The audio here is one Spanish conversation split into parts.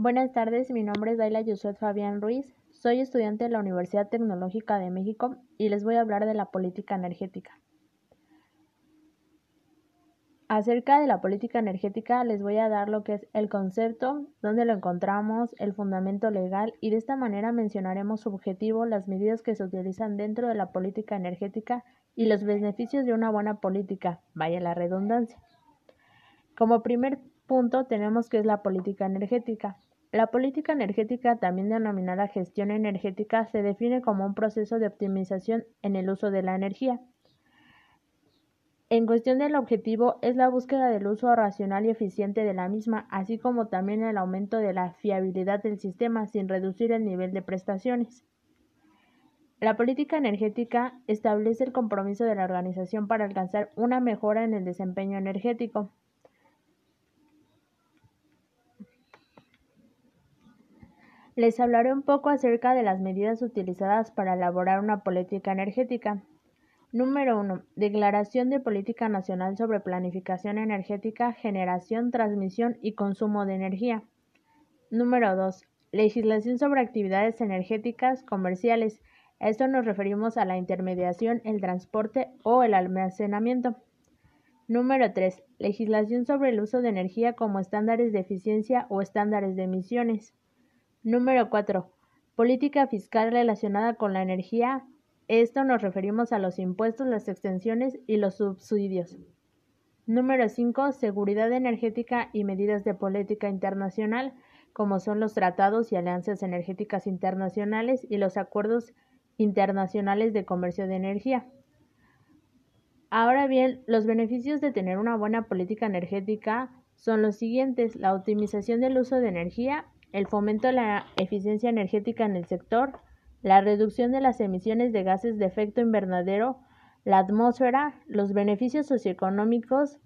Buenas tardes, mi nombre es Daila Yusuf Fabián Ruiz, soy estudiante de la Universidad Tecnológica de México y les voy a hablar de la política energética. Acerca de la política energética les voy a dar lo que es el concepto, dónde lo encontramos, el fundamento legal y de esta manera mencionaremos su objetivo, las medidas que se utilizan dentro de la política energética y los beneficios de una buena política, vaya la redundancia. Como primer punto tenemos que es la política energética. La política energética, también denominada gestión energética, se define como un proceso de optimización en el uso de la energía en cuestión del objetivo es la búsqueda del uso racional y eficiente de la misma, así como también el aumento de la fiabilidad del sistema sin reducir el nivel de prestaciones. La política energética establece el compromiso de la organización para alcanzar una mejora en el desempeño energético. Les hablaré un poco acerca de las medidas utilizadas para elaborar una política energética. Número 1. Declaración de Política Nacional sobre Planificación Energética, Generación, Transmisión y Consumo de Energía. Número 2. Legislación sobre actividades energéticas comerciales. Esto nos referimos a la intermediación, el transporte o el almacenamiento. Número 3. Legislación sobre el uso de energía como estándares de eficiencia o estándares de emisiones. Número 4. Política fiscal relacionada con la energía, esto nos referimos a los impuestos, las extensiones y los subsidios. Número 5. Seguridad energética y medidas de política internacional, como son los tratados y alianzas energéticas internacionales y los acuerdos internacionales de comercio de energía. Ahora bien, los beneficios de tener una buena política energética son los siguientes, la optimización del uso de energía, el fomento de la eficiencia energética en el sector, la reducción de las emisiones de gases de efecto invernadero, la atmósfera, los beneficios socioeconómicos,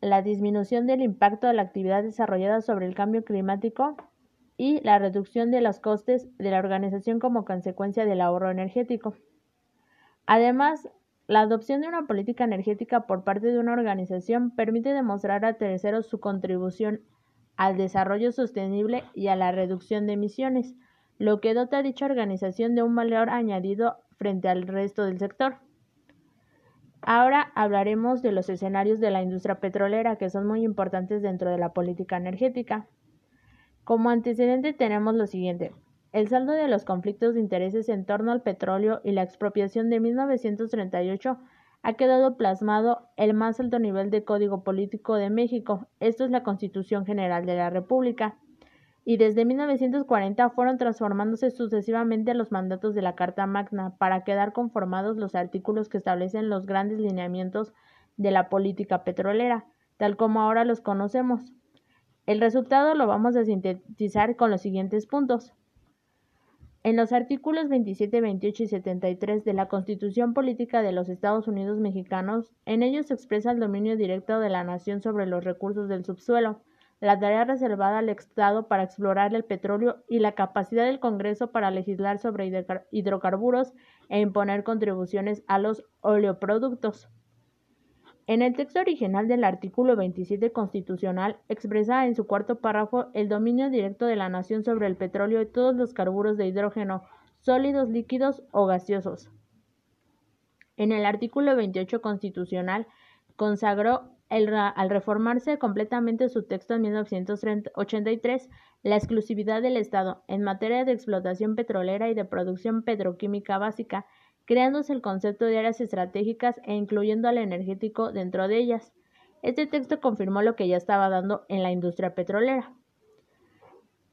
la disminución del impacto de la actividad desarrollada sobre el cambio climático y la reducción de los costes de la organización como consecuencia del ahorro energético. Además, la adopción de una política energética por parte de una organización permite demostrar a terceros su contribución al desarrollo sostenible y a la reducción de emisiones, lo que dota a dicha organización de un valor añadido frente al resto del sector. Ahora hablaremos de los escenarios de la industria petrolera que son muy importantes dentro de la política energética. Como antecedente tenemos lo siguiente. El saldo de los conflictos de intereses en torno al petróleo y la expropiación de 1938 ha quedado plasmado el más alto nivel de código político de México. Esto es la Constitución General de la República y desde 1940 fueron transformándose sucesivamente los mandatos de la Carta Magna para quedar conformados los artículos que establecen los grandes lineamientos de la política petrolera, tal como ahora los conocemos. El resultado lo vamos a sintetizar con los siguientes puntos. En los artículos 27, 28 y 73 de la Constitución Política de los Estados Unidos Mexicanos, en ellos se expresa el dominio directo de la nación sobre los recursos del subsuelo, la tarea reservada al Estado para explorar el petróleo y la capacidad del Congreso para legislar sobre hidrocarburos e imponer contribuciones a los oleoproductos. En el texto original del artículo 27 constitucional expresa en su cuarto párrafo el dominio directo de la nación sobre el petróleo y todos los carburos de hidrógeno, sólidos, líquidos o gaseosos. En el artículo 28 constitucional consagró al reformarse completamente su texto en 1983, la exclusividad del Estado en materia de explotación petrolera y de producción petroquímica básica, creándose el concepto de áreas estratégicas e incluyendo al energético dentro de ellas. Este texto confirmó lo que ya estaba dando en la industria petrolera.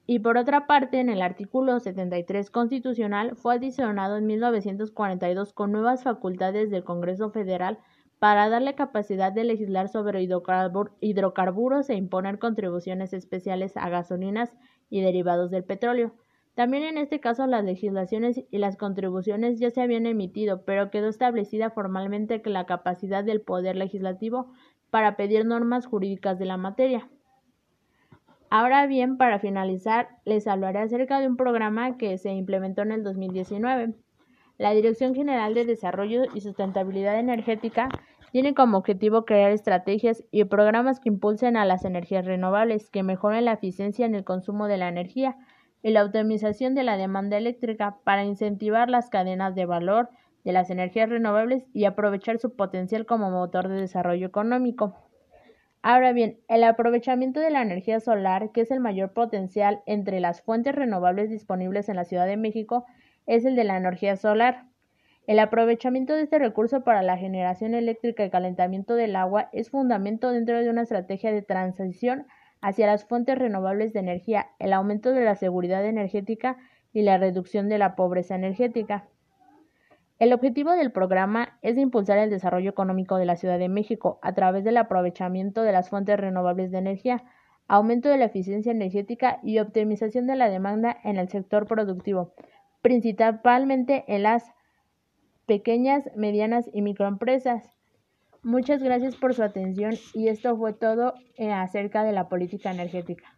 Y por otra parte, en el artículo 73 constitucional fue adicionado en 1942 con nuevas facultades del Congreso Federal para darle capacidad de legislar sobre hidrocarburos e imponer contribuciones especiales a gasolinas y derivados del petróleo. También en este caso las legislaciones y las contribuciones ya se habían emitido, pero quedó establecida formalmente la capacidad del Poder Legislativo para pedir normas jurídicas de la materia. Ahora bien, para finalizar, les hablaré acerca de un programa que se implementó en el 2019. La Dirección General de Desarrollo y Sustentabilidad Energética Tiene como objetivo crear estrategias y programas que impulsen a las energías renovables, que mejoren la eficiencia en el consumo de la energía y la optimización de la demanda eléctrica para incentivar las cadenas de valor de las energías renovables y aprovechar su potencial como motor de desarrollo económico. Ahora bien, el aprovechamiento de la energía solar, que es el mayor potencial entre las fuentes renovables disponibles en la Ciudad de México, es el de la energía solar. El aprovechamiento de este recurso para la generación eléctrica y calentamiento del agua es fundamento dentro de una estrategia de transición hacia las fuentes renovables de energía, el aumento de la seguridad energética y la reducción de la pobreza energética. El objetivo del programa es impulsar el desarrollo económico de la Ciudad de México a través del aprovechamiento de las fuentes renovables de energía, aumento de la eficiencia energética y optimización de la demanda en el sector productivo, principalmente en las pequeñas, medianas y microempresas. Muchas gracias por su atención y esto fue todo eh, acerca de la política energética.